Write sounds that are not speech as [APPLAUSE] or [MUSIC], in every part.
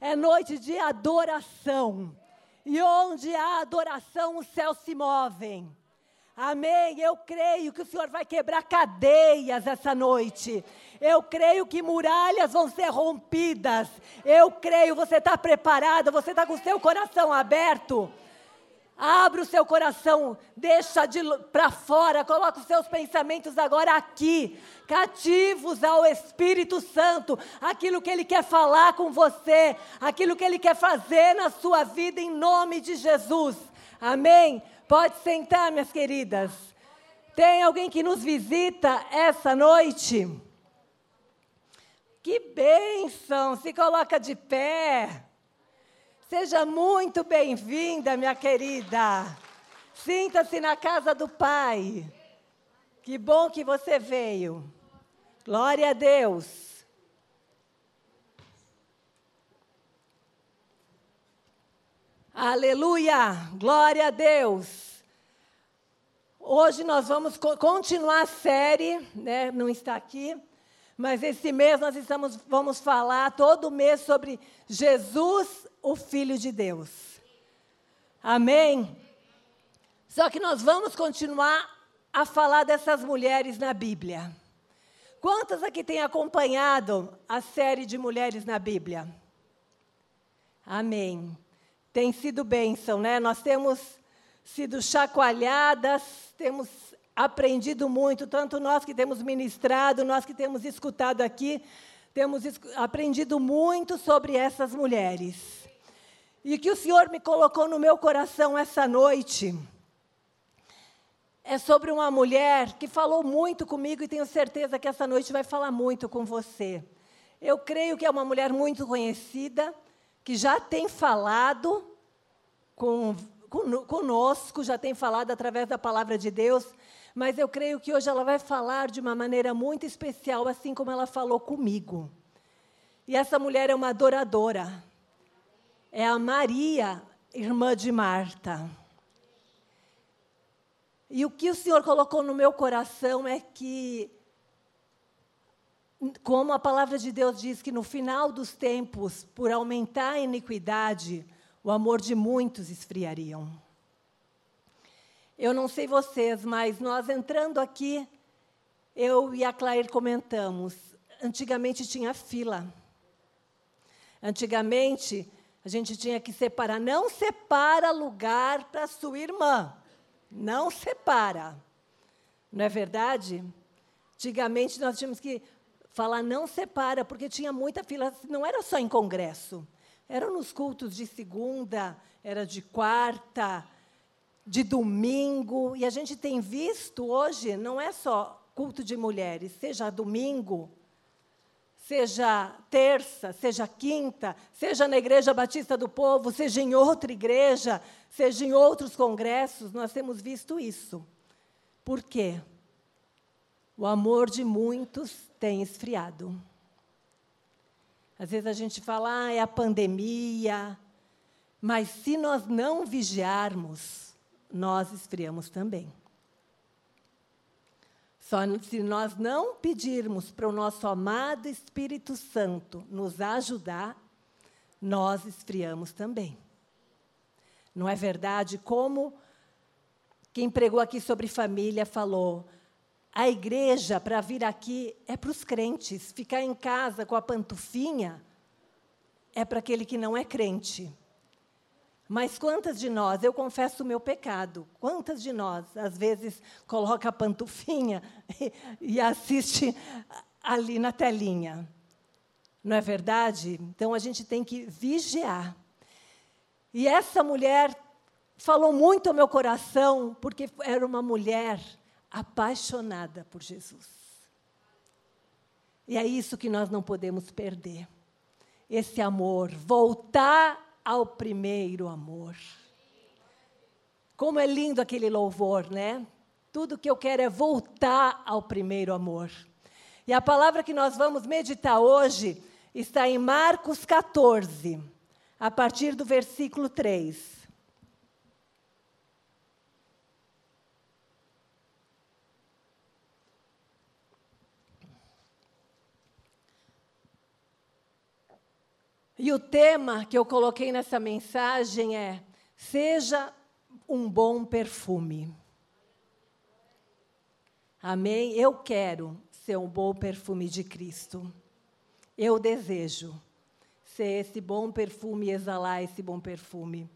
É noite de adoração. E onde há adoração, os céus se movem. Amém. Eu creio que o Senhor vai quebrar cadeias essa noite. Eu creio que muralhas vão ser rompidas. Eu creio, você está preparado, você está com o seu coração aberto. Abre o seu coração, deixa de para fora, coloca os seus pensamentos agora aqui, cativos ao Espírito Santo, aquilo que ele quer falar com você, aquilo que ele quer fazer na sua vida em nome de Jesus. Amém. Pode sentar, minhas queridas. Tem alguém que nos visita essa noite? Que bênção! Se coloca de pé. Seja muito bem-vinda, minha querida. Sinta-se na casa do Pai. Que bom que você veio. Glória a Deus. Aleluia! Glória a Deus. Hoje nós vamos continuar a série, né? Não está aqui, mas esse mês nós estamos, vamos falar todo mês sobre Jesus o Filho de Deus. Amém? Só que nós vamos continuar a falar dessas mulheres na Bíblia. Quantas aqui têm acompanhado a série de mulheres na Bíblia? Amém. Tem sido bênção, né? Nós temos sido chacoalhadas, temos aprendido muito, tanto nós que temos ministrado, nós que temos escutado aqui, temos aprendido muito sobre essas mulheres. E que o Senhor me colocou no meu coração essa noite é sobre uma mulher que falou muito comigo e tenho certeza que essa noite vai falar muito com você. Eu creio que é uma mulher muito conhecida, que já tem falado com, conosco, já tem falado através da palavra de Deus, mas eu creio que hoje ela vai falar de uma maneira muito especial, assim como ela falou comigo. E essa mulher é uma adoradora é a Maria, irmã de Marta. E o que o Senhor colocou no meu coração é que, como a palavra de Deus diz que no final dos tempos, por aumentar a iniquidade, o amor de muitos esfriariam. Eu não sei vocês, mas nós entrando aqui, eu e a Claire comentamos. Antigamente tinha fila. Antigamente a gente tinha que separar. Não separa lugar para sua irmã. Não separa. Não é verdade? Antigamente nós tínhamos que falar não separa, porque tinha muita fila. Não era só em congresso. Eram nos cultos de segunda, era de quarta, de domingo. E a gente tem visto hoje, não é só culto de mulheres, seja domingo, seja terça, seja quinta, seja na Igreja Batista do Povo, seja em outra igreja, seja em outros congressos, nós temos visto isso. Por quê? O amor de muitos tem esfriado. Às vezes a gente fala, ah, é a pandemia, mas se nós não vigiarmos, nós esfriamos também. Só se nós não pedirmos para o nosso amado Espírito Santo nos ajudar, nós esfriamos também. Não é verdade? Como quem pregou aqui sobre família falou, a igreja para vir aqui é para os crentes, ficar em casa com a pantufinha é para aquele que não é crente. Mas quantas de nós, eu confesso o meu pecado, quantas de nós, às vezes, coloca a pantufinha e, [LAUGHS] e assiste ali na telinha? Não é verdade? Então a gente tem que vigiar. E essa mulher falou muito ao meu coração, porque era uma mulher apaixonada por Jesus. E é isso que nós não podemos perder. Esse amor, voltar ao primeiro amor. Como é lindo aquele louvor, né? Tudo que eu quero é voltar ao primeiro amor. E a palavra que nós vamos meditar hoje está em Marcos 14, a partir do versículo 3. E o tema que eu coloquei nessa mensagem é: seja um bom perfume. Amém? Eu quero ser um bom perfume de Cristo. Eu desejo ser esse bom perfume exalar esse bom perfume.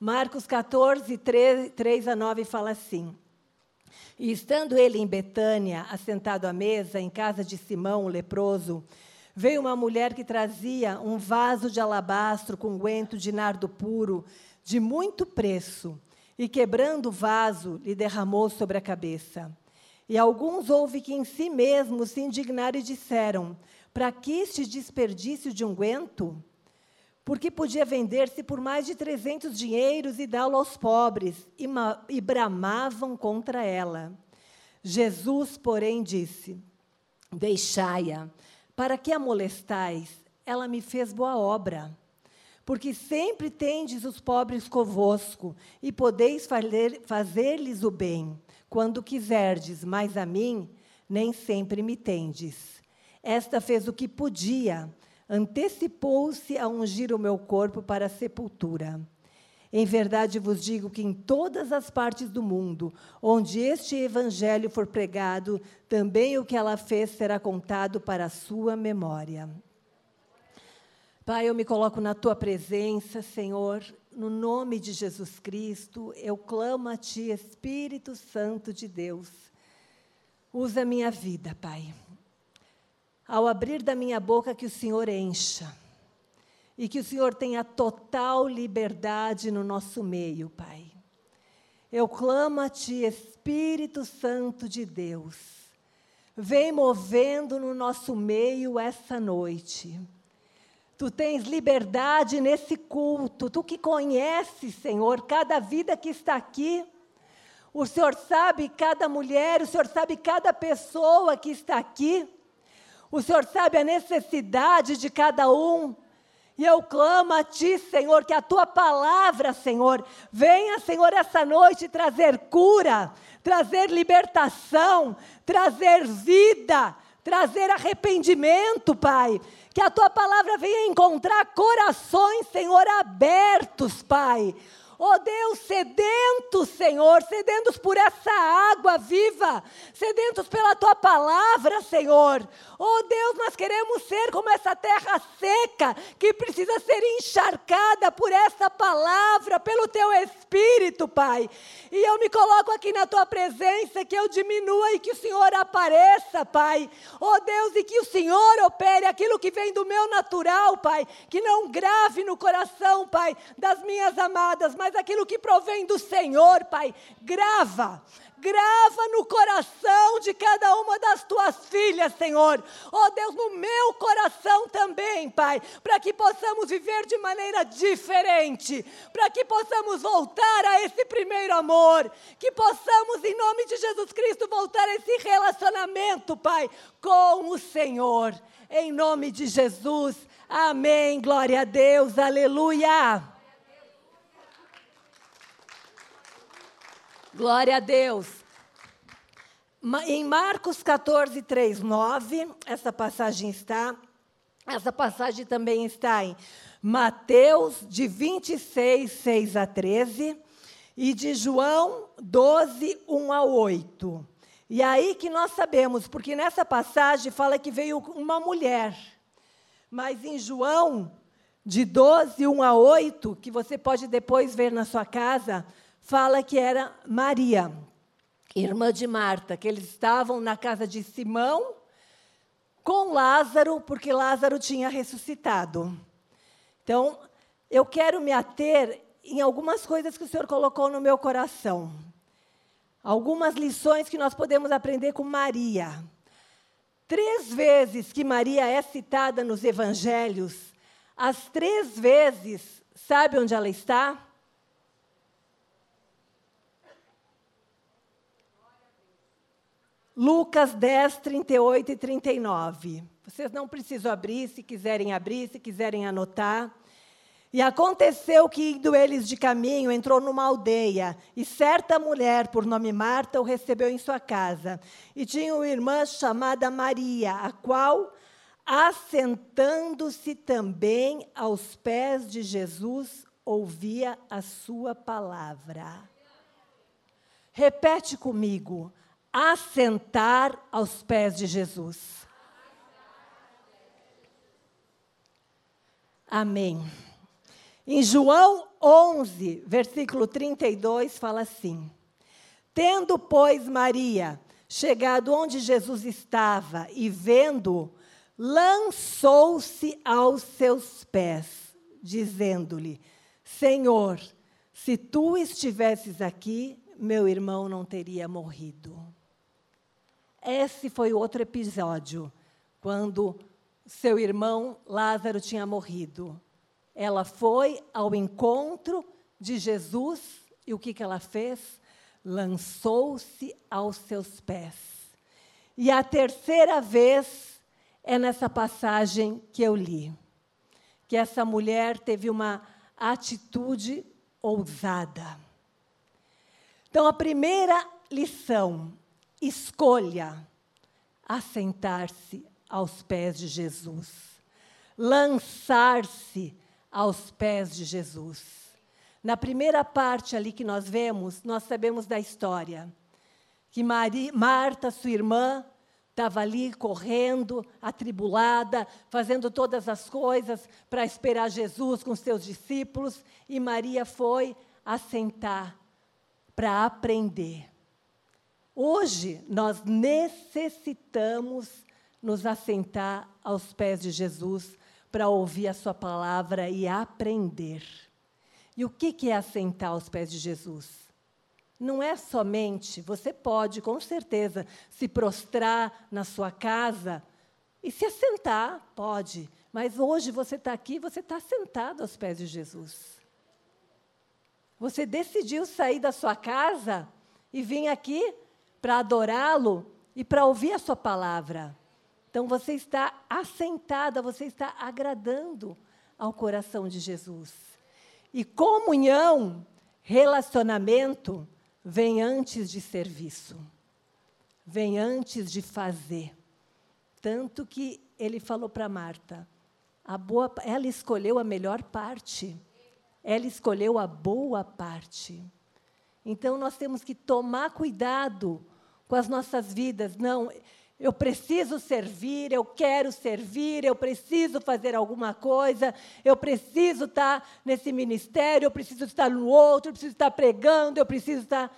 Marcos 14, 3, 3 a 9 fala assim: E estando ele em Betânia, assentado à mesa, em casa de Simão, o leproso, veio uma mulher que trazia um vaso de alabastro com guento de nardo puro, de muito preço, e quebrando o vaso, lhe derramou sobre a cabeça. E alguns houve que em si mesmos se indignaram e disseram: Para que este desperdício de unguento? Porque podia vender-se por mais de trezentos dinheiros e dá-lo aos pobres, e, e bramavam contra ela. Jesus, porém, disse: Deixai-a para que a molestais? Ela me fez boa obra. Porque sempre tendes os pobres convosco, e podeis fazer-lhes o bem, quando quiserdes, mas a mim nem sempre me tendes. Esta fez o que podia, antecipou-se a ungir o meu corpo para a sepultura. Em verdade vos digo que em todas as partes do mundo, onde este evangelho for pregado, também o que ela fez será contado para a sua memória. Pai, eu me coloco na tua presença, Senhor, no nome de Jesus Cristo, eu clamo a ti, Espírito Santo de Deus. Usa minha vida, Pai. Ao abrir da minha boca, que o Senhor encha e que o Senhor tenha total liberdade no nosso meio, Pai. Eu clamo a Ti, Espírito Santo de Deus, vem movendo no nosso meio essa noite. Tu tens liberdade nesse culto, tu que conheces, Senhor, cada vida que está aqui. O Senhor sabe cada mulher, o Senhor sabe cada pessoa que está aqui. O Senhor sabe a necessidade de cada um. E eu clamo a Ti, Senhor, que a Tua palavra, Senhor, venha, Senhor, essa noite trazer cura, trazer libertação, trazer vida, trazer arrependimento, Pai. Que a Tua palavra venha encontrar corações, Senhor, abertos, Pai oh Deus, sedentos, Senhor, sedentos por essa água viva, sedentos pela tua palavra, Senhor. Oh Deus, nós queremos ser como essa terra seca, que precisa ser encharcada por essa palavra, pelo teu Espírito, Pai. E eu me coloco aqui na tua presença, que eu diminua e que o Senhor apareça, Pai. Oh Deus, e que o Senhor opere aquilo que vem do meu natural, Pai, que não grave no coração, Pai, das minhas amadas, mas mas aquilo que provém do Senhor, Pai, grava. Grava no coração de cada uma das tuas filhas, Senhor. Oh Deus, no meu coração também, Pai, para que possamos viver de maneira diferente, para que possamos voltar a esse primeiro amor, que possamos, em nome de Jesus Cristo, voltar a esse relacionamento, Pai, com o Senhor. Em nome de Jesus. Amém. Glória a Deus. Aleluia. Glória a Deus. Em Marcos 14, 3, 9, essa passagem está. Essa passagem também está em Mateus, de 26, 6 a 13, e de João 12, 1 a 8. E aí que nós sabemos, porque nessa passagem fala que veio uma mulher, mas em João, de 12, 1 a 8, que você pode depois ver na sua casa, fala que era Maria, irmã de Marta, que eles estavam na casa de Simão com Lázaro, porque Lázaro tinha ressuscitado. Então, eu quero me ater em algumas coisas que o Senhor colocou no meu coração. Algumas lições que nós podemos aprender com Maria. Três vezes que Maria é citada nos evangelhos, as três vezes, sabe onde ela está? Lucas 10, 38 e 39. Vocês não precisam abrir, se quiserem abrir, se quiserem anotar. E aconteceu que, indo eles de caminho, entrou numa aldeia, e certa mulher, por nome Marta, o recebeu em sua casa. E tinha uma irmã chamada Maria, a qual assentando-se também aos pés de Jesus, ouvia a sua palavra. Repete comigo: assentar aos pés de Jesus. Amém. Em João 11, versículo 32, fala assim: Tendo, pois, Maria chegado onde Jesus estava e vendo, lançou-se aos seus pés, dizendo-lhe: Senhor, se tu estivesses aqui, meu irmão não teria morrido. Esse foi outro episódio, quando seu irmão Lázaro tinha morrido. Ela foi ao encontro de Jesus e o que, que ela fez? Lançou-se aos seus pés. E a terceira vez é nessa passagem que eu li. Que essa mulher teve uma atitude ousada. Então, a primeira lição: escolha assentar-se aos pés de Jesus, lançar-se aos pés de Jesus. Na primeira parte ali que nós vemos, nós sabemos da história que Maria, Marta, sua irmã, estava ali correndo, atribulada, fazendo todas as coisas para esperar Jesus com seus discípulos, e Maria foi assentar para aprender. Hoje nós necessitamos nos assentar aos pés de Jesus para ouvir a sua palavra e aprender. E o que é assentar aos pés de Jesus? não é somente, você pode, com certeza, se prostrar na sua casa e se assentar, pode. Mas hoje você está aqui, você está sentado aos pés de Jesus. Você decidiu sair da sua casa e vir aqui para adorá-lo e para ouvir a sua palavra. Então você está assentada, você está agradando ao coração de Jesus. E comunhão, relacionamento, vem antes de serviço, vem antes de fazer. Tanto que ele falou para Marta, a boa, ela escolheu a melhor parte, ela escolheu a boa parte. Então nós temos que tomar cuidado com as nossas vidas. Não, eu preciso servir, eu quero servir, eu preciso fazer alguma coisa, eu preciso estar nesse ministério, eu preciso estar no outro, eu preciso estar pregando, eu preciso estar.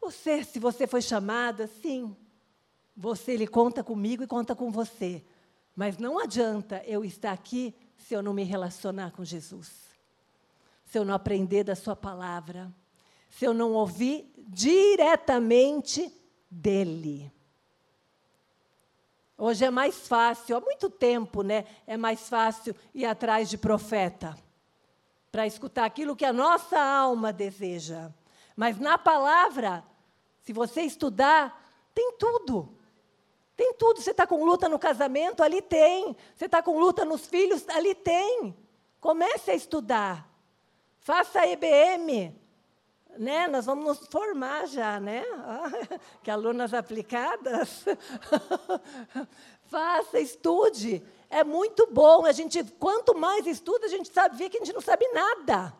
Você, se você foi chamada, sim. Você, ele conta comigo e conta com você. Mas não adianta eu estar aqui se eu não me relacionar com Jesus. Se eu não aprender da Sua palavra. Se eu não ouvir diretamente dEle. Hoje é mais fácil, há muito tempo, né? É mais fácil ir atrás de profeta para escutar aquilo que a nossa alma deseja. Mas na palavra, se você estudar, tem tudo. Tem tudo. Você está com luta no casamento? Ali tem. Você está com luta nos filhos? Ali tem. Comece a estudar. Faça a EBM né? Nós vamos nos formar já, né? [LAUGHS] que alunas aplicadas. [LAUGHS] Faça, estude. É muito bom. A gente, quanto mais estuda, a gente sabe ver que a gente não sabe nada.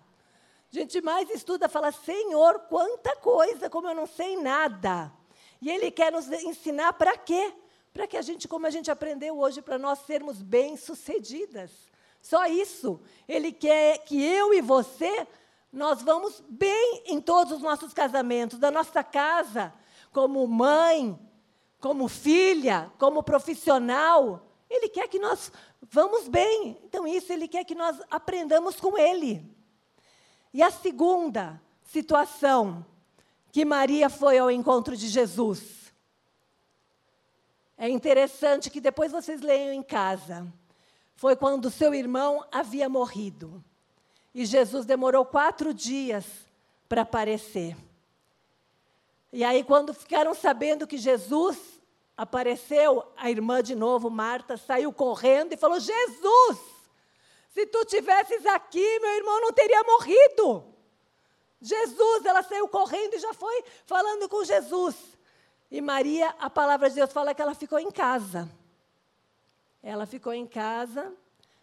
A gente mais estuda, fala, Senhor, quanta coisa, como eu não sei nada. E Ele quer nos ensinar para quê? Para que a gente, como a gente aprendeu hoje, para nós sermos bem-sucedidas. Só isso. Ele quer que eu e você nós vamos bem em todos os nossos casamentos, da nossa casa, como mãe, como filha, como profissional. Ele quer que nós vamos bem. Então, isso ele quer que nós aprendamos com ele. E a segunda situação que Maria foi ao encontro de Jesus. É interessante que depois vocês leiam em casa. Foi quando seu irmão havia morrido. E Jesus demorou quatro dias para aparecer. E aí, quando ficaram sabendo que Jesus apareceu, a irmã de novo, Marta, saiu correndo e falou: Jesus, se tu tivesses aqui, meu irmão não teria morrido. Jesus, ela saiu correndo e já foi falando com Jesus. E Maria, a palavra de Deus fala que ela ficou em casa. Ela ficou em casa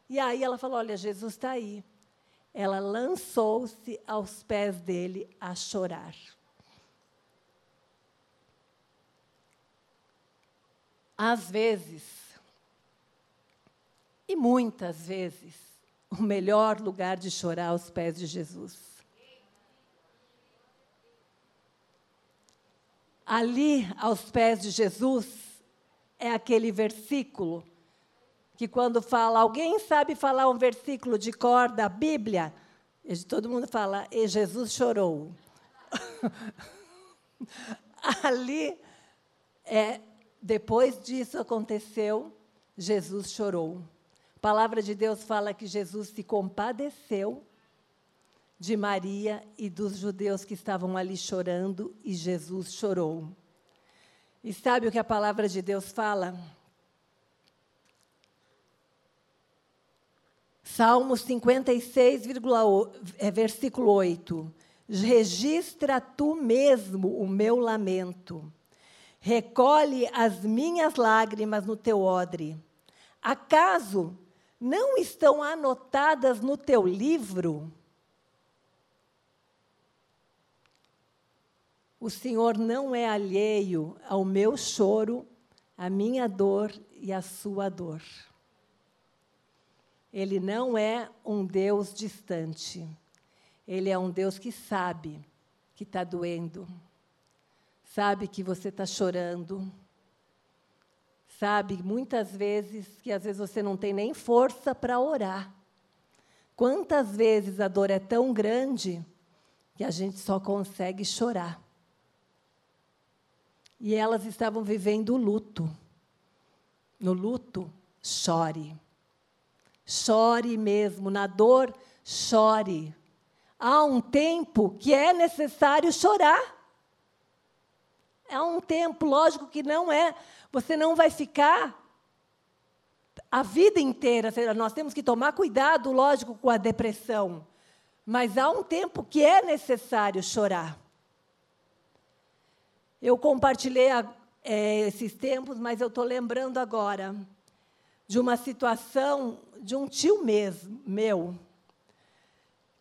e aí ela falou: Olha, Jesus está aí. Ela lançou-se aos pés dele a chorar. Às vezes, e muitas vezes, o melhor lugar de chorar aos pés de Jesus. Ali, aos pés de Jesus, é aquele versículo que quando fala, alguém sabe falar um versículo de cor da Bíblia? Todo mundo fala, e Jesus chorou. [LAUGHS] Ali, é, depois disso aconteceu, Jesus chorou. A palavra de Deus fala que Jesus se compadeceu de Maria e dos judeus que estavam ali chorando, e Jesus chorou. E sabe o que a palavra de Deus fala? Salmo 56, é, versículo 8. Registra tu mesmo o meu lamento. Recolhe as minhas lágrimas no teu odre. Acaso não estão anotadas no teu livro? O Senhor não é alheio ao meu choro, à minha dor e à sua dor. Ele não é um Deus distante. Ele é um Deus que sabe que está doendo, sabe que você está chorando, sabe muitas vezes que às vezes você não tem nem força para orar. Quantas vezes a dor é tão grande que a gente só consegue chorar. E elas estavam vivendo o luto. No luto, chore. Chore mesmo, na dor, chore. Há um tempo que é necessário chorar. Há um tempo, lógico que não é. Você não vai ficar a vida inteira. Nós temos que tomar cuidado, lógico, com a depressão. Mas há um tempo que é necessário chorar. Eu compartilhei é, esses tempos, mas eu estou lembrando agora de uma situação de um tio mesmo, meu,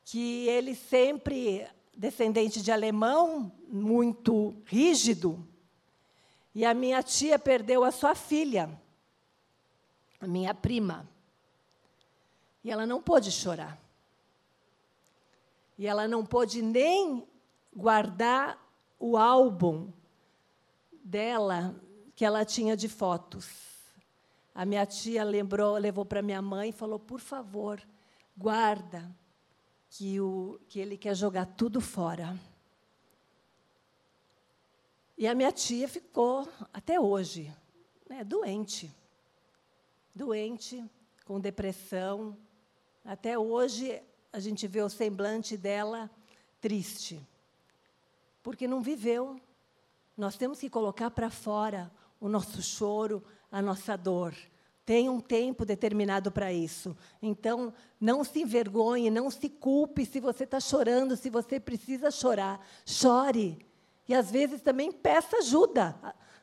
que ele sempre, descendente de alemão, muito rígido, e a minha tia perdeu a sua filha, a minha prima. E ela não pôde chorar. E ela não pôde nem guardar o álbum dela que ela tinha de fotos. A minha tia lembrou, levou para minha mãe e falou: por favor, guarda, que, o, que ele quer jogar tudo fora. E a minha tia ficou, até hoje, né, doente. Doente, com depressão. Até hoje, a gente vê o semblante dela triste. Porque não viveu. Nós temos que colocar para fora o nosso choro, a nossa dor. Tem um tempo determinado para isso. Então, não se envergonhe, não se culpe se você está chorando, se você precisa chorar. Chore. E às vezes também peça ajuda.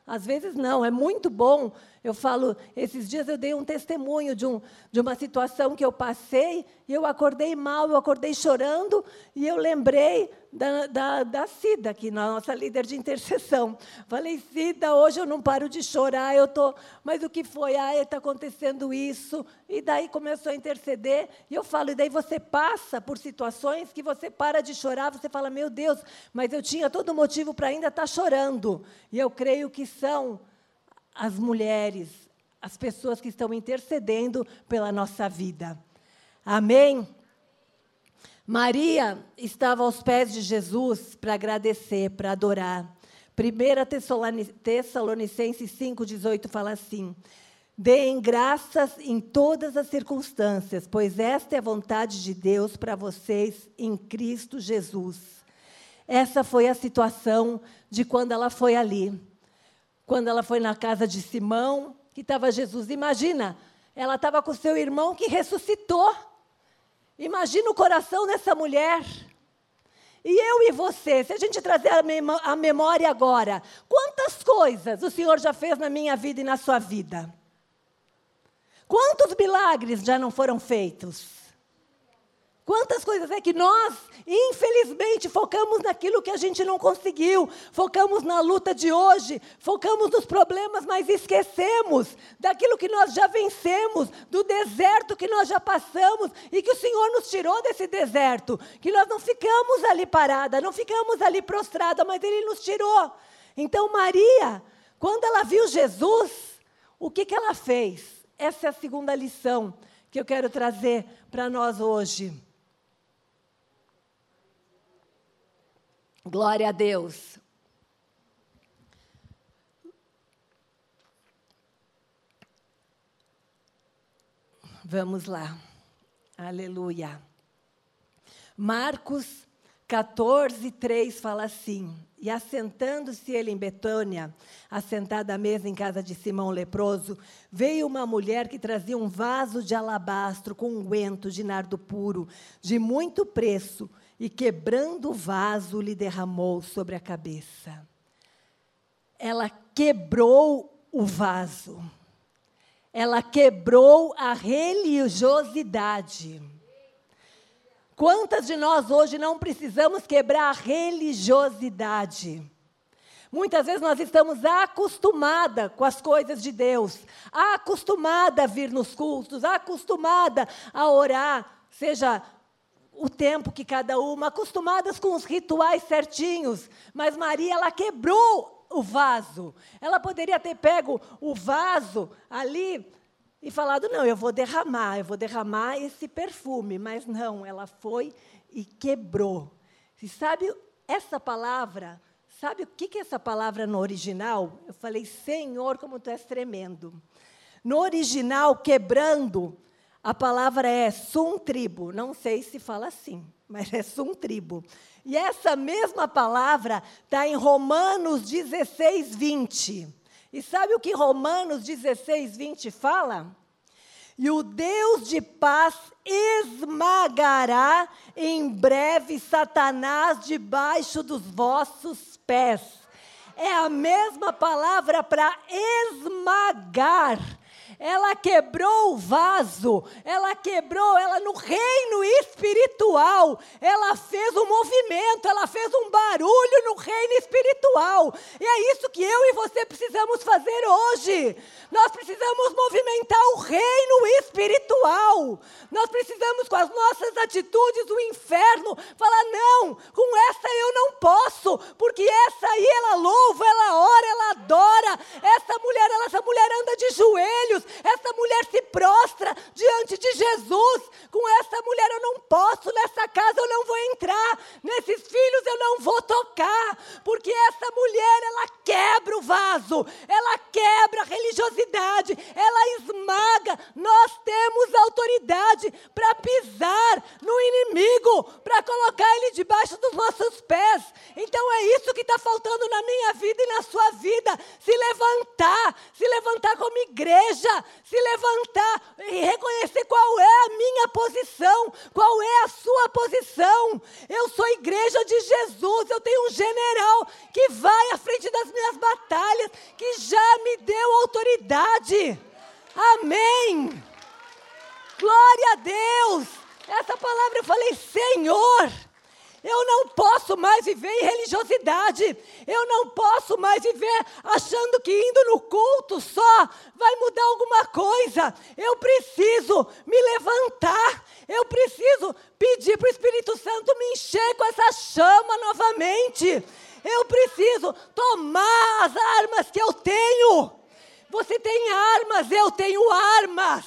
Às vezes não, é muito bom. Eu falo, esses dias eu dei um testemunho de, um, de uma situação que eu passei e eu acordei mal, eu acordei chorando e eu lembrei da, da, da Cida, que é nossa líder de intercessão. Falei, Cida, hoje eu não paro de chorar, eu tô, mas o que foi? Ah, está acontecendo isso. E daí começou a interceder. E eu falo, e daí você passa por situações que você para de chorar, você fala, meu Deus, mas eu tinha todo motivo para ainda estar tá chorando. E eu creio que são as mulheres, as pessoas que estão intercedendo pela nossa vida. Amém? Maria estava aos pés de Jesus para agradecer, para adorar. 1 Tessalonicenses 5,18 fala assim: Deem graças em todas as circunstâncias, pois esta é a vontade de Deus para vocês em Cristo Jesus. Essa foi a situação de quando ela foi ali. Quando ela foi na casa de Simão, que estava Jesus. Imagina, ela estava com seu irmão que ressuscitou. Imagina o coração dessa mulher. E eu e você, se a gente trazer a memória agora, quantas coisas o Senhor já fez na minha vida e na sua vida? Quantos milagres já não foram feitos? Quantas coisas é que nós, infelizmente, focamos naquilo que a gente não conseguiu, focamos na luta de hoje, focamos nos problemas, mas esquecemos daquilo que nós já vencemos, do deserto que nós já passamos e que o Senhor nos tirou desse deserto, que nós não ficamos ali parada, não ficamos ali prostrada, mas Ele nos tirou. Então, Maria, quando ela viu Jesus, o que, que ela fez? Essa é a segunda lição que eu quero trazer para nós hoje. Glória a Deus. Vamos lá. Aleluia. Marcos 14, 3 fala assim: E assentando-se ele em Betânia, assentada à mesa em casa de Simão leproso, veio uma mulher que trazia um vaso de alabastro com unguento de nardo puro, de muito preço, e quebrando o vaso, lhe derramou sobre a cabeça. Ela quebrou o vaso. Ela quebrou a religiosidade. Quantas de nós hoje não precisamos quebrar a religiosidade? Muitas vezes nós estamos acostumada com as coisas de Deus, acostumada a vir nos cultos, acostumada a orar, seja o tempo que cada uma, acostumadas com os rituais certinhos, mas Maria, ela quebrou o vaso. Ela poderia ter pego o vaso ali e falado: não, eu vou derramar, eu vou derramar esse perfume, mas não, ela foi e quebrou. E sabe essa palavra? Sabe o que é essa palavra no original? Eu falei, Senhor, como tu és tremendo. No original, quebrando, a palavra é sum tribo, não sei se fala assim, [LAUGHS] mas é sum tribo. E essa mesma palavra está em Romanos 16, 20. E sabe o que Romanos 16, 20 fala? E o Deus de paz esmagará em breve Satanás debaixo dos vossos pés. É a mesma palavra para esmagar ela quebrou o vaso, ela quebrou, ela no reino espiritual, ela fez um movimento, ela fez um barulho no reino espiritual. E é isso que eu e você precisamos fazer hoje. Nós precisamos movimentar o reino espiritual. Nós precisamos, com as nossas atitudes, o inferno, falar: não, com essa eu não posso, porque essa aí ela louva, ela ora, ela adora. Essa mulher, essa mulher anda de joelhos, essa mulher se prostra diante de Jesus. Com essa mulher eu não posso, nessa casa eu não vou entrar, nesses filhos eu não vou tocar, porque essa mulher, ela quebra o vaso, ela quebra a religiosidade, ela esmaga. Nós temos autoridade para pisar no inimigo, para colocar ele debaixo dos nossos pés. Então é isso que está faltando na minha vida e na sua vida: se levantar, se levantar como igreja, se levantar e reconhecer qual é a minha posição, qual é a sua posição. Eu sou igreja de Jesus, eu tenho um general que vai à frente das minhas batalhas, que já me deu autoridade. Amém. Glória a Deus. Essa palavra eu falei, Senhor. Eu não posso mais viver em religiosidade. Eu não posso mais viver achando que indo no culto só vai mudar alguma coisa. Eu preciso me levantar. Eu preciso pedir para o Espírito Santo me encher com essa chama novamente. Eu preciso tomar as armas que eu tenho. Você tem armas, eu tenho armas.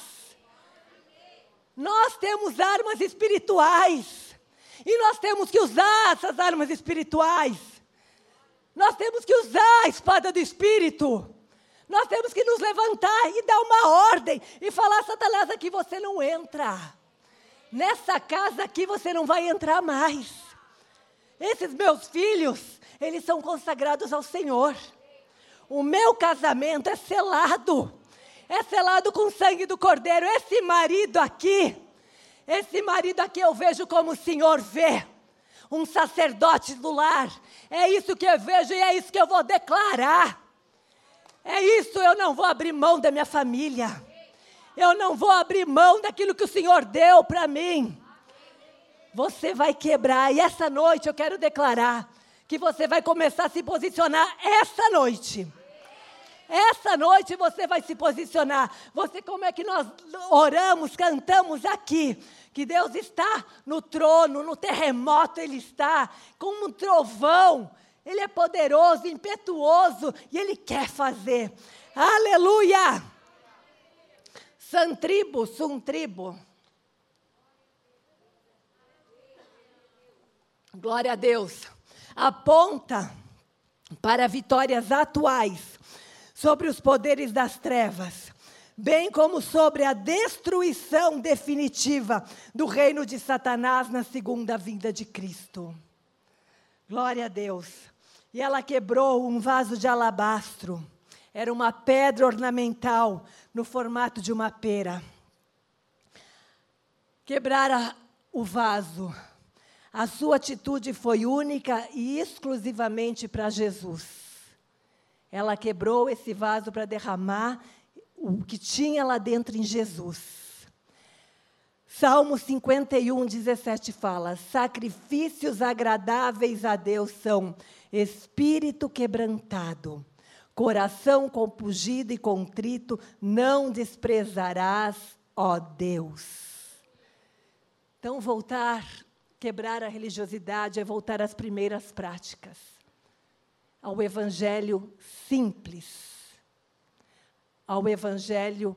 Nós temos armas espirituais. E nós temos que usar essas armas espirituais. Nós temos que usar a espada do Espírito. Nós temos que nos levantar e dar uma ordem e falar: Satanás, aqui você não entra. Nessa casa aqui você não vai entrar mais. Esses meus filhos, eles são consagrados ao Senhor. O meu casamento é selado. É selado com o sangue do Cordeiro. Esse marido aqui, esse marido aqui eu vejo como o Senhor vê. Um sacerdote do lar. É isso que eu vejo e é isso que eu vou declarar. É isso, eu não vou abrir mão da minha família. Eu não vou abrir mão daquilo que o Senhor deu para mim. Você vai quebrar. E essa noite eu quero declarar que você vai começar a se posicionar essa noite. Essa noite você vai se posicionar. Você, como é que nós oramos, cantamos aqui? Que Deus está no trono, no terremoto, Ele está, como um trovão. Ele é poderoso, impetuoso e Ele quer fazer. Aleluia! Santribo, suntribo. Glória a Deus. Aponta para vitórias atuais sobre os poderes das trevas, bem como sobre a destruição definitiva do reino de Satanás na segunda vinda de Cristo. Glória a Deus. E ela quebrou um vaso de alabastro. Era uma pedra ornamental no formato de uma pera. Quebrara o vaso. A sua atitude foi única e exclusivamente para Jesus. Ela quebrou esse vaso para derramar o que tinha lá dentro em Jesus. Salmo 51, 17 fala: Sacrifícios agradáveis a Deus são espírito quebrantado, coração compungido e contrito, não desprezarás, ó Deus. Então, voltar, quebrar a religiosidade é voltar às primeiras práticas ao evangelho simples, ao evangelho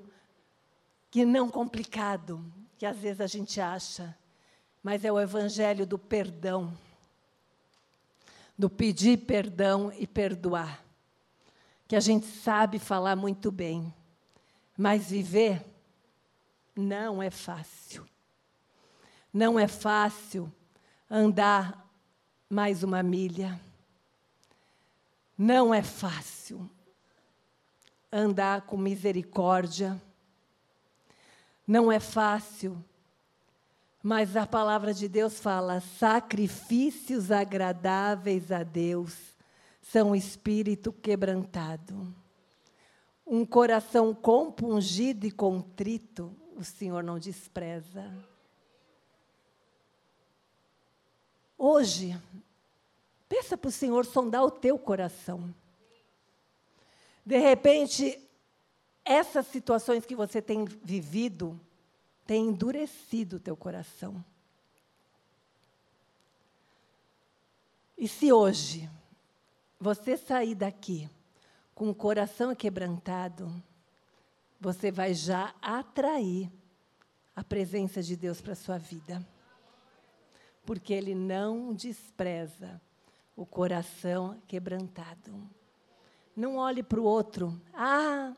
que não complicado, que às vezes a gente acha, mas é o evangelho do perdão, do pedir perdão e perdoar, que a gente sabe falar muito bem, mas viver não é fácil. Não é fácil andar mais uma milha. Não é fácil andar com misericórdia. Não é fácil. Mas a palavra de Deus fala: sacrifícios agradáveis a Deus são espírito quebrantado. Um coração compungido e contrito, o Senhor não despreza. Hoje, Peça para o Senhor sondar o teu coração. De repente, essas situações que você tem vivido têm endurecido o teu coração. E se hoje você sair daqui com o coração quebrantado, você vai já atrair a presença de Deus para a sua vida. Porque Ele não despreza o coração quebrantado. Não olhe para o outro. Ah,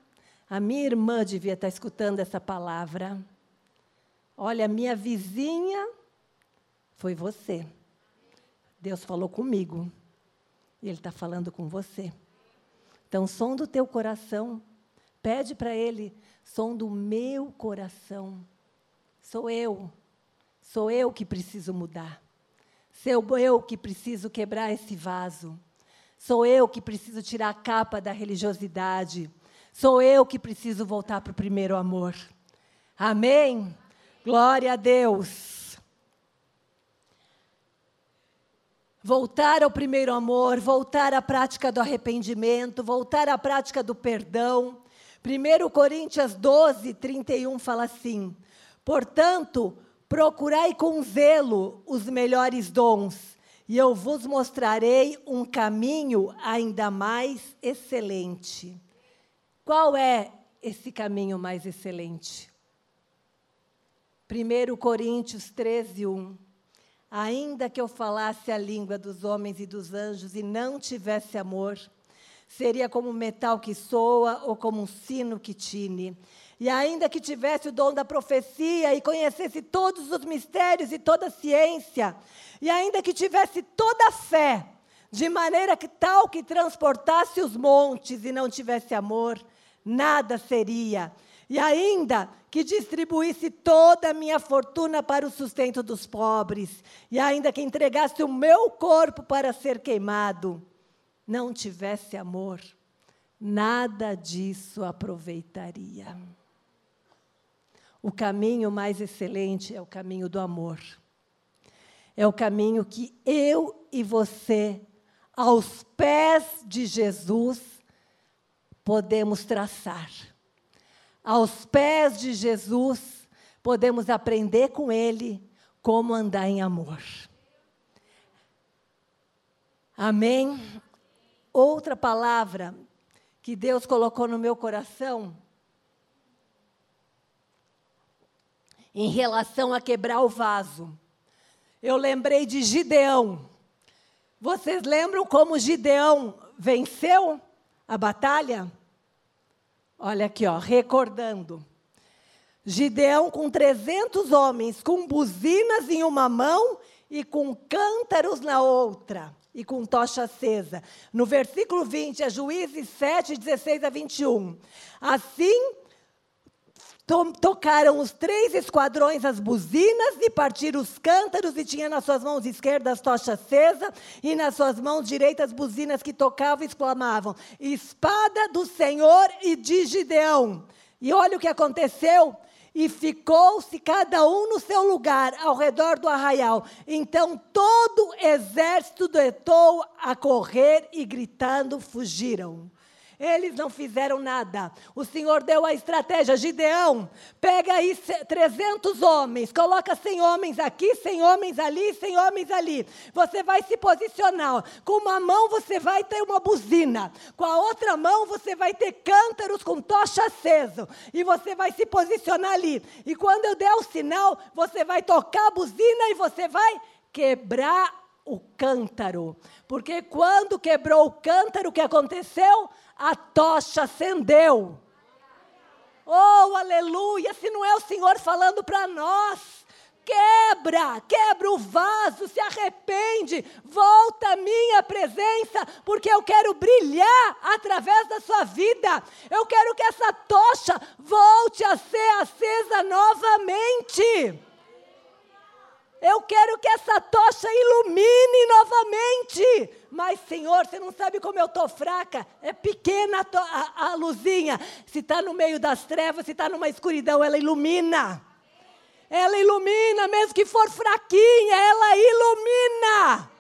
a minha irmã devia estar escutando essa palavra. Olha, a minha vizinha foi você. Deus falou comigo. E Ele está falando com você. Então, som do teu coração. Pede para Ele, som do meu coração. Sou eu. Sou eu que preciso mudar. Sou eu que preciso quebrar esse vaso. Sou eu que preciso tirar a capa da religiosidade. Sou eu que preciso voltar para o primeiro amor. Amém? Glória a Deus. Voltar ao primeiro amor, voltar à prática do arrependimento, voltar à prática do perdão. 1 Coríntios 12, 31 fala assim: Portanto, Procurai com zelo os melhores dons, e eu vos mostrarei um caminho ainda mais excelente. Qual é esse caminho mais excelente? 1 Coríntios 13, 1. Ainda que eu falasse a língua dos homens e dos anjos e não tivesse amor, seria como metal que soa ou como um sino que tine. E ainda que tivesse o dom da profecia e conhecesse todos os mistérios e toda a ciência, e ainda que tivesse toda a fé, de maneira que tal que transportasse os montes e não tivesse amor, nada seria. E ainda que distribuísse toda a minha fortuna para o sustento dos pobres, e ainda que entregasse o meu corpo para ser queimado, não tivesse amor, nada disso aproveitaria. O caminho mais excelente é o caminho do amor. É o caminho que eu e você, aos pés de Jesus, podemos traçar. Aos pés de Jesus, podemos aprender com Ele como andar em amor. Amém? Outra palavra que Deus colocou no meu coração em relação a quebrar o vaso. Eu lembrei de Gideão. Vocês lembram como Gideão venceu a batalha? Olha aqui, ó, recordando. Gideão com 300 homens, com buzinas em uma mão e com cântaros na outra e com tocha acesa. No versículo 20, é Juízes 7, 16 a 21. Assim tocaram os três esquadrões as buzinas e partiram os cântaros, e tinha nas suas mãos esquerdas tocha acesa, e nas suas mãos direitas buzinas que tocavam e exclamavam: Espada do Senhor e de Gideão. E olha o que aconteceu e ficou-se cada um no seu lugar ao redor do arraial. Então todo o exército deitou a correr e gritando fugiram. Eles não fizeram nada. O Senhor deu a estratégia. Gideão, pega aí 300 homens, coloca 100 homens aqui, 100 homens ali, 100 homens ali. Você vai se posicionar. Com uma mão você vai ter uma buzina, com a outra mão você vai ter cântaros com tocha acesa. E você vai se posicionar ali. E quando eu der o sinal, você vai tocar a buzina e você vai quebrar o cântaro. Porque quando quebrou o cântaro, o que aconteceu? A tocha acendeu. Oh, aleluia! Se não é o Senhor falando para nós, quebra, quebra o vaso, se arrepende, volta à minha presença, porque eu quero brilhar através da sua vida. Eu quero que essa tocha volte a ser acesa novamente. Eu quero que essa tocha ilumine novamente. Mas, Senhor, você não sabe como eu estou fraca. É pequena a, a, a luzinha. Se está no meio das trevas, se está numa escuridão, ela ilumina. Ela ilumina, mesmo que for fraquinha, ela ilumina.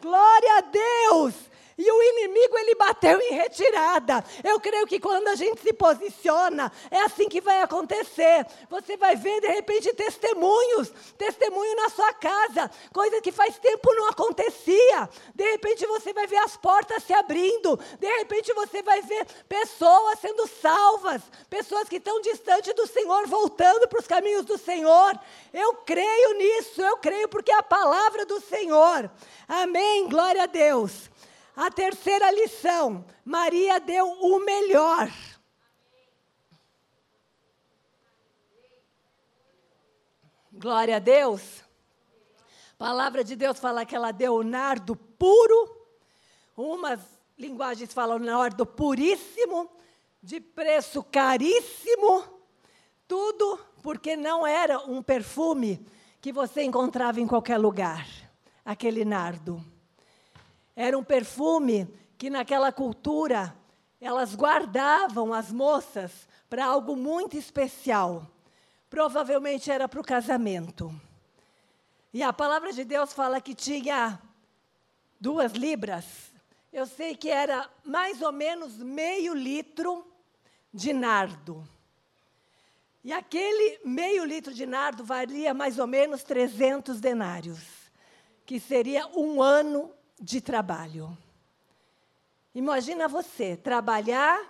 Glória a Deus. E o inimigo ele bateu em retirada. Eu creio que quando a gente se posiciona, é assim que vai acontecer. Você vai ver de repente testemunhos, testemunho na sua casa, coisa que faz tempo não acontecia. De repente você vai ver as portas se abrindo. De repente você vai ver pessoas sendo salvas, pessoas que estão distante do Senhor voltando para os caminhos do Senhor. Eu creio nisso, eu creio porque é a palavra do Senhor. Amém. Glória a Deus. A terceira lição: Maria deu o melhor. Glória a Deus. A palavra de Deus fala que ela deu o nardo puro. Umas linguagens falam nardo puríssimo, de preço caríssimo. Tudo porque não era um perfume que você encontrava em qualquer lugar. Aquele nardo. Era um perfume que naquela cultura elas guardavam as moças para algo muito especial. Provavelmente era para o casamento. E a palavra de Deus fala que tinha duas libras. Eu sei que era mais ou menos meio litro de nardo. E aquele meio litro de nardo valia mais ou menos 300 denários, que seria um ano de trabalho. Imagina você trabalhar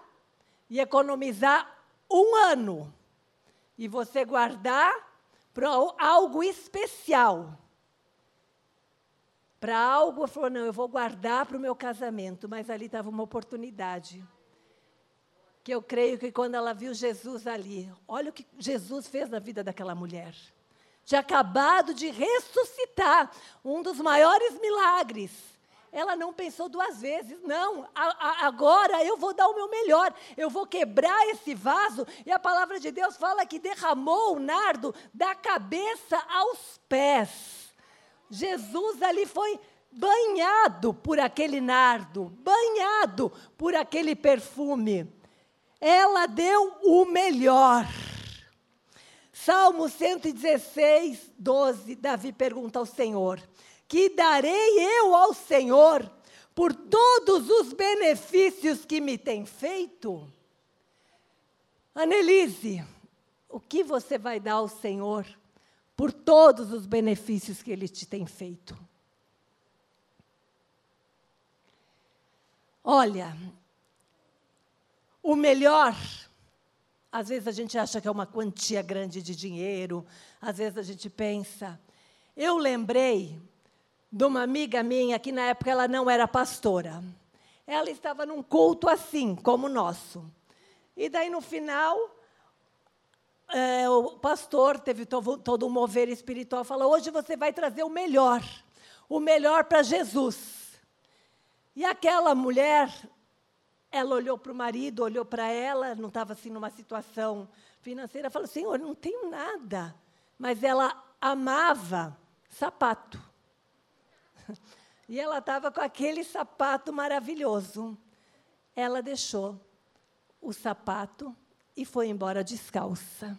e economizar um ano e você guardar para algo especial. Para algo, falou: não, eu vou guardar para o meu casamento, mas ali estava uma oportunidade. Que eu creio que quando ela viu Jesus ali, olha o que Jesus fez na vida daquela mulher. Tinha acabado de ressuscitar um dos maiores milagres ela não pensou duas vezes, não, a, a, agora eu vou dar o meu melhor, eu vou quebrar esse vaso, e a palavra de Deus fala que derramou o nardo da cabeça aos pés. Jesus ali foi banhado por aquele nardo, banhado por aquele perfume. Ela deu o melhor. Salmo 116, 12, Davi pergunta ao Senhor: Que darei eu ao Senhor por todos os benefícios que me tem feito? Anelise, o que você vai dar ao Senhor por todos os benefícios que Ele te tem feito? Olha, o melhor, às vezes a gente acha que é uma quantia grande de dinheiro, às vezes a gente pensa. Eu lembrei de uma amiga minha que na época ela não era pastora. Ela estava num culto assim, como o nosso. E daí no final, é, o pastor teve todo, um mover espiritual, falou: hoje você vai trazer o melhor, o melhor para Jesus. E aquela mulher, ela olhou para o marido, olhou para ela, não estava assim numa situação financeira, falou: Senhor, não tenho nada. Mas ela amava sapato. [LAUGHS] E ela estava com aquele sapato maravilhoso. Ela deixou o sapato e foi embora descalça.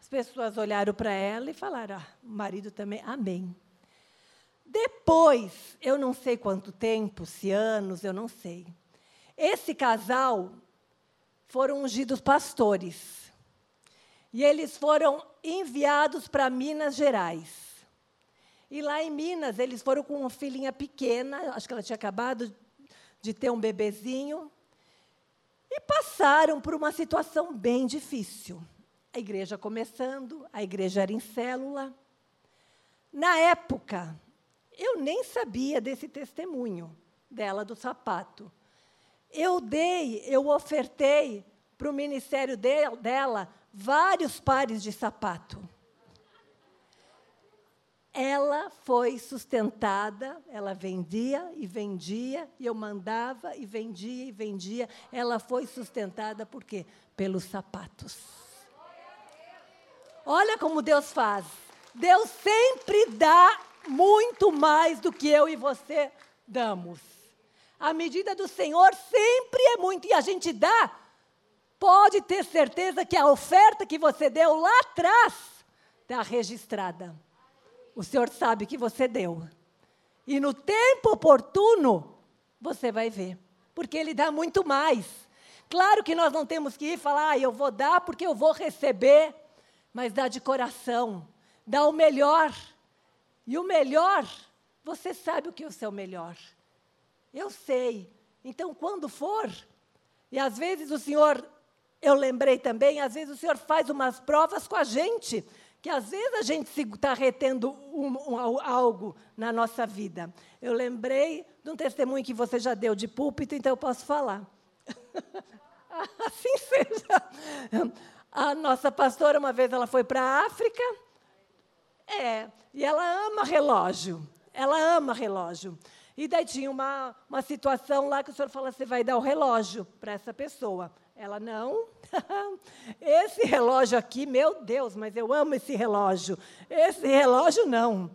As pessoas olharam para ela e falaram: ah, o marido também, amém. Depois, eu não sei quanto tempo, se anos, eu não sei. Esse casal foram ungidos pastores. E eles foram enviados para Minas Gerais. E lá em Minas, eles foram com uma filhinha pequena, acho que ela tinha acabado de ter um bebezinho, e passaram por uma situação bem difícil. A igreja começando, a igreja era em célula. Na época, eu nem sabia desse testemunho dela do sapato. Eu dei, eu ofertei para o ministério de, dela vários pares de sapato. Ela foi sustentada, ela vendia e vendia, e eu mandava e vendia e vendia. Ela foi sustentada por quê? Pelos sapatos. Olha como Deus faz. Deus sempre dá muito mais do que eu e você damos. A medida do Senhor sempre é muito, e a gente dá, pode ter certeza que a oferta que você deu lá atrás está registrada. O Senhor sabe que você deu. E no tempo oportuno, você vai ver. Porque Ele dá muito mais. Claro que nós não temos que ir falar, ah, eu vou dar porque eu vou receber. Mas dá de coração. Dá o melhor. E o melhor, você sabe o que é o seu melhor. Eu sei. Então, quando for, e às vezes o Senhor, eu lembrei também, às vezes o Senhor faz umas provas com a gente, que às vezes a gente está retendo um, um, algo na nossa vida. Eu lembrei de um testemunho que você já deu de púlpito, então eu posso falar. [LAUGHS] assim seja. A nossa pastora, uma vez, ela foi para a África, é, e ela ama relógio. Ela ama relógio. E daí tinha uma, uma situação lá que o senhor falou: você vai dar o relógio para essa pessoa. Ela, não. [LAUGHS] esse relógio aqui, meu Deus, mas eu amo esse relógio. Esse relógio, não.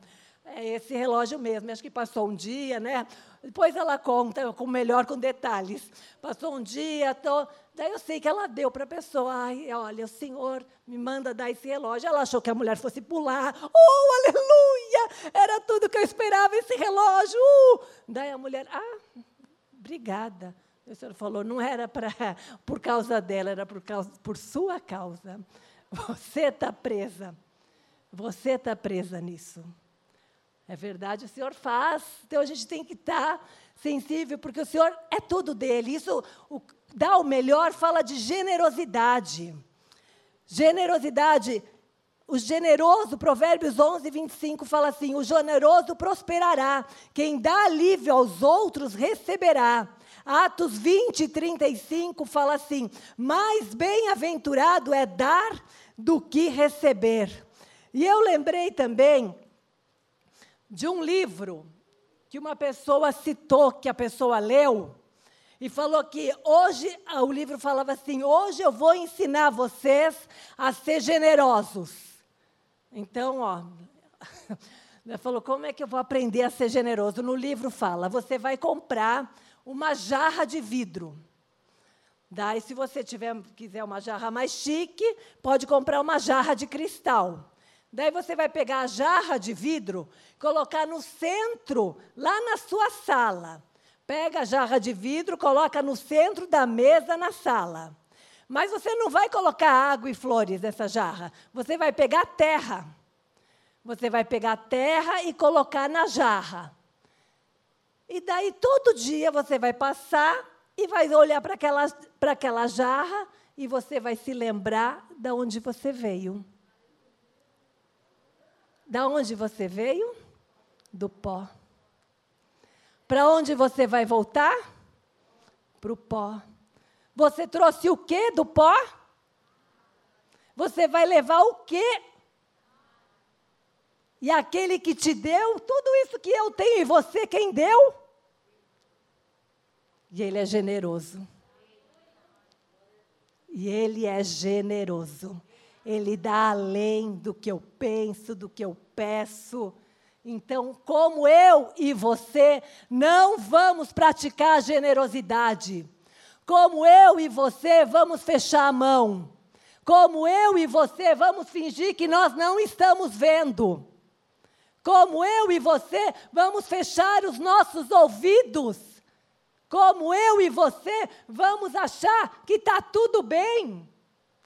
É esse relógio mesmo. Acho que passou um dia, né? Depois ela conta com melhor com detalhes. Passou um dia, tô, daí eu sei que ela deu para a pessoa. Ai, olha, o senhor me manda dar esse relógio. Ela achou que a mulher fosse pular. Oh, aleluia! Era tudo que eu esperava, esse relógio. Uh! Daí a mulher, ah, obrigada. O senhor falou, não era pra, [LAUGHS] por causa dela, era por, causa, por sua causa. Você está presa. Você está presa nisso. É verdade, o Senhor faz. Então a gente tem que estar tá sensível, porque o Senhor é tudo dele. Isso, o, dá o melhor, fala de generosidade. Generosidade. O generoso, Provérbios 11, 25, fala assim: o generoso prosperará, quem dá alívio aos outros receberá. Atos 20, 35 fala assim: mais bem-aventurado é dar do que receber. E eu lembrei também de um livro que uma pessoa citou, que a pessoa leu, e falou que hoje, ah, o livro falava assim: hoje eu vou ensinar vocês a ser generosos. Então, ó, [LAUGHS] ela falou: como é que eu vou aprender a ser generoso? No livro fala: você vai comprar uma jarra de vidro. Daí, se você tiver, quiser uma jarra mais chique, pode comprar uma jarra de cristal. Daí você vai pegar a jarra de vidro, colocar no centro, lá na sua sala. Pega a jarra de vidro, coloca no centro da mesa na sala. Mas você não vai colocar água e flores nessa jarra. Você vai pegar terra. Você vai pegar terra e colocar na jarra. E daí todo dia você vai passar e vai olhar para aquela, aquela jarra e você vai se lembrar de onde você veio. Da onde você veio? Do pó. Para onde você vai voltar? Para o pó. Você trouxe o que do pó? Você vai levar o quê? E aquele que te deu, tudo isso que eu tenho e você, quem deu? E ele é generoso. E ele é generoso. Ele dá além do que eu penso, do que eu peço. Então, como eu e você não vamos praticar a generosidade, como eu e você vamos fechar a mão, como eu e você vamos fingir que nós não estamos vendo, como eu e você vamos fechar os nossos ouvidos, como eu e você vamos achar que está tudo bem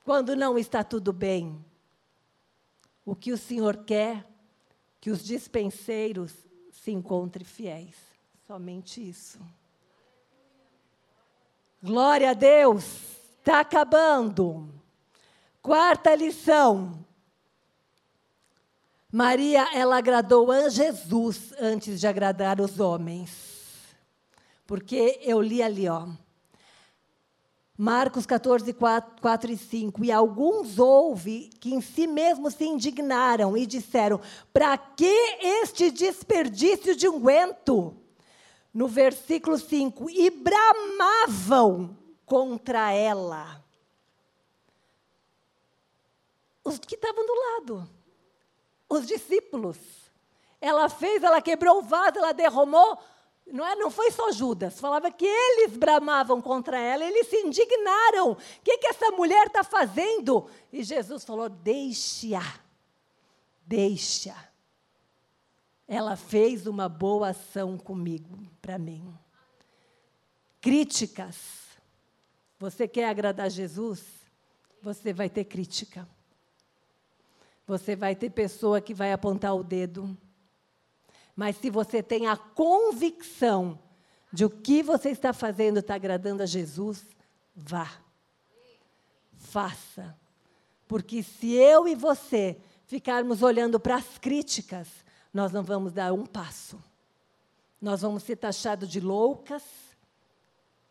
quando não está tudo bem. O que o Senhor quer, que os dispenseiros se encontrem fiéis. Somente isso. Glória a Deus. Está acabando. Quarta lição. Maria, ela agradou a Jesus antes de agradar os homens. Porque eu li ali, ó. Marcos 14, 4, 4 e 5. E alguns houve que em si mesmos se indignaram e disseram: Para que este desperdício de unguento? No versículo 5: E bramavam contra ela. Os que estavam do lado, os discípulos. Ela fez, ela quebrou o vaso, ela derramou não, é, não foi só Judas, falava que eles bramavam contra ela, eles se indignaram. O que, que essa mulher está fazendo? E Jesus falou: deixa, deixa. Ela fez uma boa ação comigo, para mim. Críticas. Você quer agradar Jesus? Você vai ter crítica. Você vai ter pessoa que vai apontar o dedo. Mas se você tem a convicção de o que você está fazendo está agradando a Jesus, vá. Faça. Porque se eu e você ficarmos olhando para as críticas, nós não vamos dar um passo. Nós vamos ser taxados de loucas.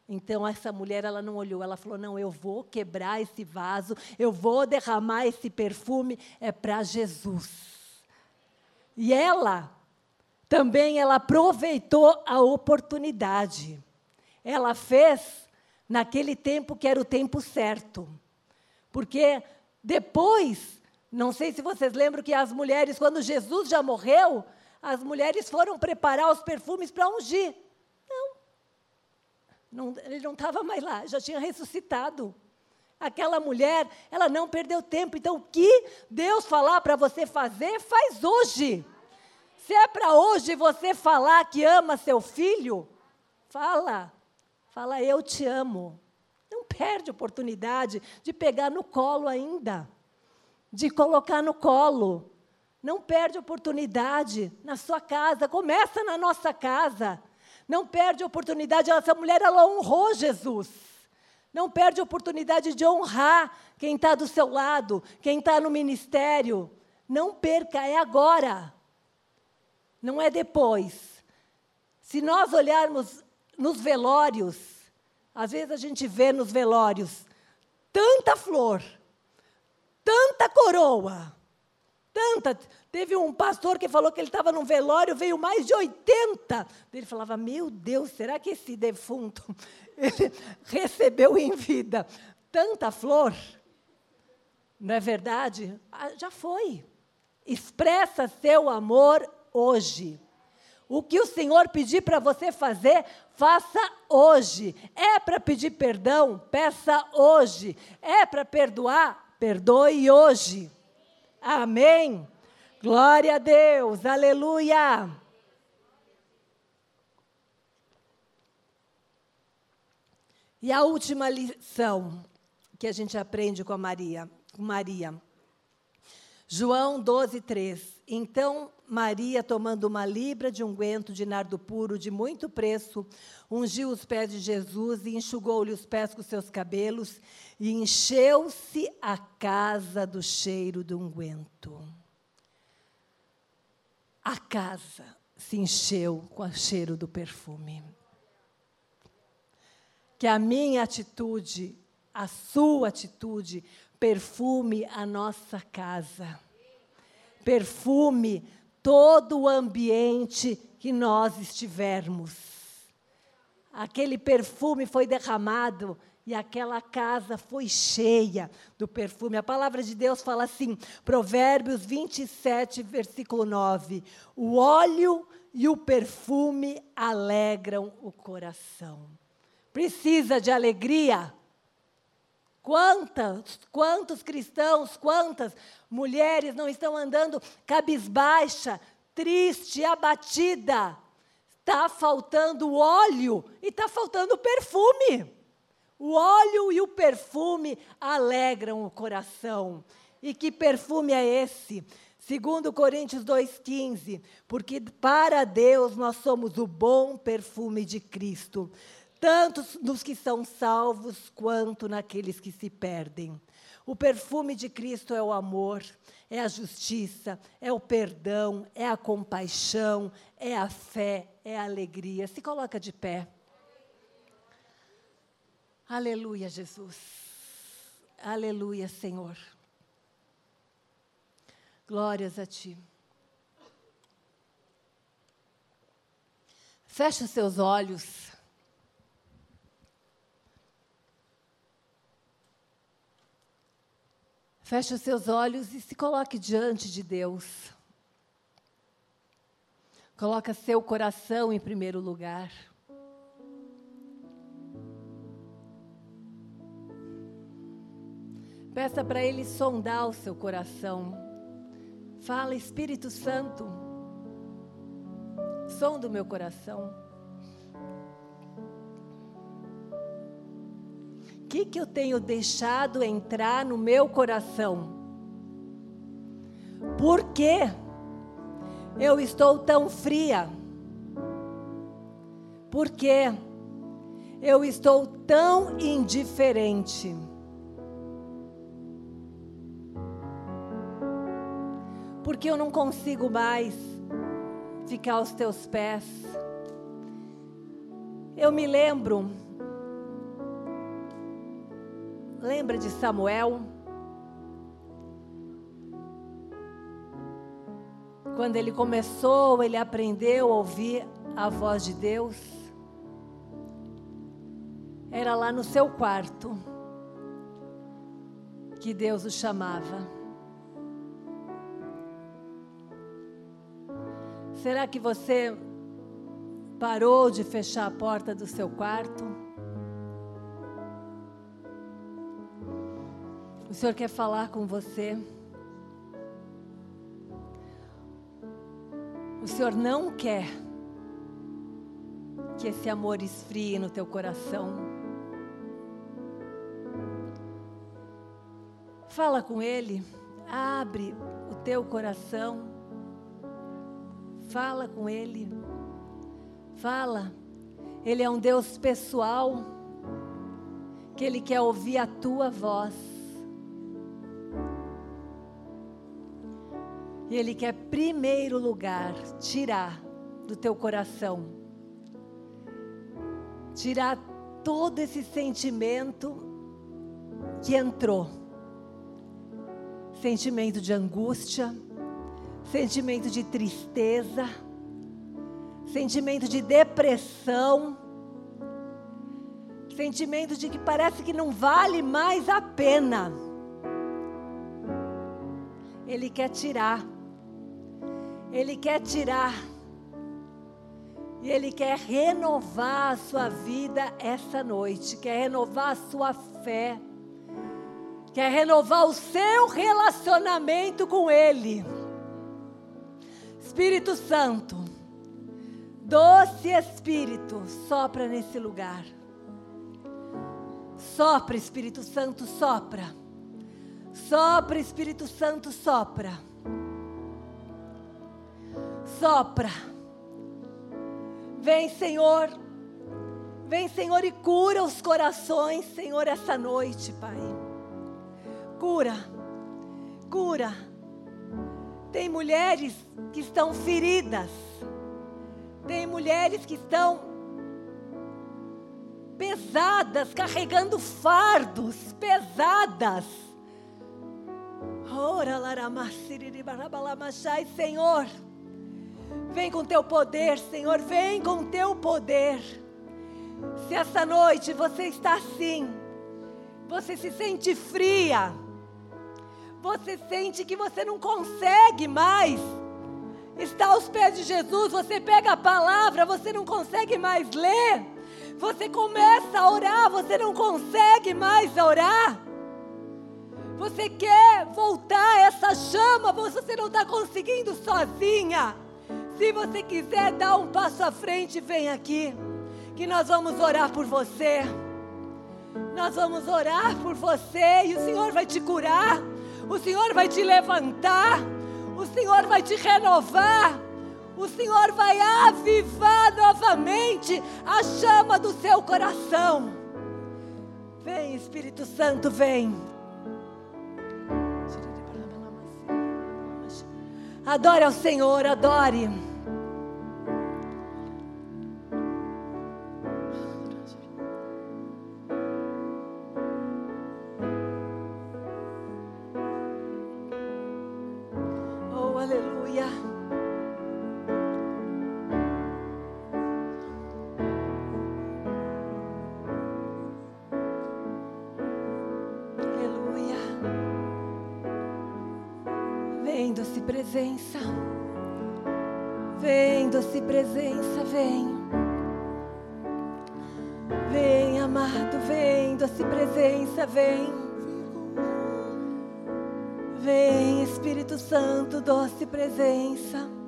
Então essa mulher ela não olhou, ela falou: "Não, eu vou quebrar esse vaso, eu vou derramar esse perfume é para Jesus". E ela também ela aproveitou a oportunidade. Ela fez naquele tempo que era o tempo certo. Porque depois, não sei se vocês lembram que as mulheres, quando Jesus já morreu, as mulheres foram preparar os perfumes para ungir. Não. não ele não estava mais lá, já tinha ressuscitado. Aquela mulher, ela não perdeu tempo. Então, o que Deus falar para você fazer, faz hoje. Se é para hoje você falar que ama seu filho, fala. Fala, eu te amo. Não perde oportunidade de pegar no colo ainda, de colocar no colo. Não perde oportunidade na sua casa, começa na nossa casa. Não perde oportunidade, essa mulher ela honrou Jesus. Não perde oportunidade de honrar quem está do seu lado, quem está no ministério. Não perca, é agora não é depois. Se nós olharmos nos velórios, às vezes a gente vê nos velórios tanta flor, tanta coroa, tanta. Teve um pastor que falou que ele estava num velório, veio mais de 80. Ele falava: Meu Deus, será que esse defunto [LAUGHS] recebeu em vida tanta flor? Não é verdade? Ah, já foi. Expressa seu amor hoje. O que o Senhor pedir para você fazer, faça hoje. É para pedir perdão? Peça hoje. É para perdoar? Perdoe hoje. Amém. Glória a Deus. Aleluia. E a última lição que a gente aprende com a Maria, com Maria. João 12, 3. Então Maria, tomando uma libra de unguento de nardo puro de muito preço, ungiu os pés de Jesus e enxugou-lhe os pés com seus cabelos, e encheu-se a casa do cheiro do unguento. A casa se encheu com o cheiro do perfume que a minha atitude, a sua atitude, perfume a nossa casa. Perfume todo o ambiente que nós estivermos. Aquele perfume foi derramado e aquela casa foi cheia do perfume. A palavra de Deus fala assim, Provérbios 27, versículo 9: O óleo e o perfume alegram o coração precisa de alegria. Quantas, quantos cristãos, quantas mulheres não estão andando cabisbaixa, triste, abatida? Está faltando óleo e está faltando perfume. O óleo e o perfume alegram o coração. E que perfume é esse? Segundo Coríntios 2,15, porque para Deus nós somos o bom perfume de Cristo tanto nos que são salvos quanto naqueles que se perdem. O perfume de Cristo é o amor, é a justiça, é o perdão, é a compaixão, é a fé, é a alegria. Se coloca de pé. Aleluia, Jesus. Aleluia, Senhor. Glórias a Ti. Feche os seus olhos. Feche os seus olhos e se coloque diante de Deus. Coloca seu coração em primeiro lugar. Peça para Ele sondar o seu coração. Fala, Espírito Santo, sonda o meu coração. Que, que eu tenho deixado entrar no meu coração? Por que eu estou tão fria? Por que eu estou tão indiferente? Porque eu não consigo mais ficar aos teus pés. Eu me lembro Lembra de Samuel? Quando ele começou, ele aprendeu a ouvir a voz de Deus. Era lá no seu quarto que Deus o chamava. Será que você parou de fechar a porta do seu quarto? O Senhor quer falar com você. O Senhor não quer que esse amor esfrie no teu coração. Fala com Ele, abre o teu coração. Fala com Ele. Fala. Ele é um Deus pessoal, que Ele quer ouvir a tua voz. E Ele quer, primeiro lugar, tirar do teu coração, tirar todo esse sentimento que entrou sentimento de angústia, sentimento de tristeza, sentimento de depressão, sentimento de que parece que não vale mais a pena. Ele quer tirar ele quer tirar. E Ele quer renovar a sua vida essa noite, quer renovar a sua fé, quer renovar o seu relacionamento com Ele. Espírito Santo, doce Espírito, sopra nesse lugar. Sopra, Espírito Santo, sopra. Sopra, Espírito Santo, sopra. Sopra. Vem, Senhor. Vem, Senhor, e cura os corações, Senhor, essa noite, Pai. Cura. Cura. Tem mulheres que estão feridas. Tem mulheres que estão pesadas, carregando fardos pesadas. Ora, Senhor, vem com teu poder, Senhor, vem com teu poder. Se essa noite você está assim, você se sente fria, você sente que você não consegue mais, está aos pés de Jesus, você pega a palavra, você não consegue mais ler, você começa a orar, você não consegue mais orar. Você quer voltar essa chama, você não está conseguindo sozinha. Se você quiser dar um passo à frente, vem aqui, que nós vamos orar por você. Nós vamos orar por você e o Senhor vai te curar, o Senhor vai te levantar, o Senhor vai te renovar, o Senhor vai avivar novamente a chama do seu coração. Vem, Espírito Santo, vem. Adore ao Senhor, adore. Presença. Vem, doce presença, vem. Vem, amado, vem, doce presença, vem. Vem, Espírito Santo, doce presença.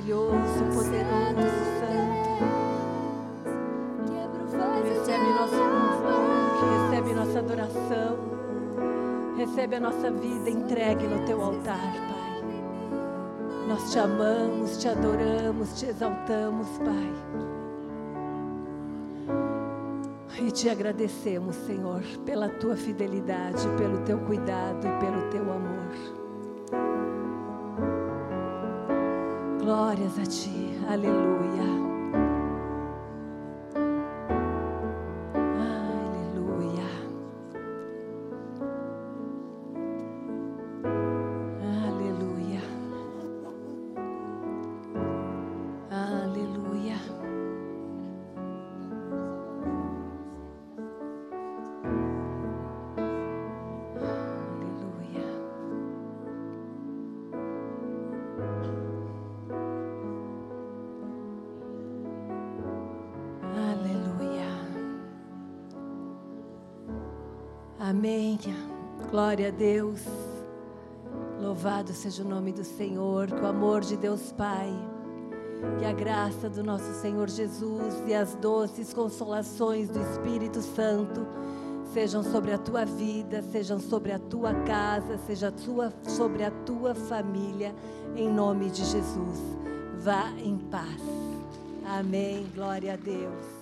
Maravilhoso, poderoso, santo. Recebe nosso louvor, amor. recebe nossa adoração, recebe a nossa vida entregue no teu altar, Pai. Nós te amamos, te adoramos, te exaltamos, Pai. E te agradecemos, Senhor, pela tua fidelidade, pelo teu cuidado e pelo teu amor. Glórias a ti, aleluia. Glória a Deus. Louvado seja o nome do Senhor, que o amor de Deus Pai, que a graça do nosso Senhor Jesus e as doces consolações do Espírito Santo sejam sobre a tua vida, sejam sobre a tua casa, seja tua, sobre a tua família, em nome de Jesus. Vá em paz. Amém. Glória a Deus.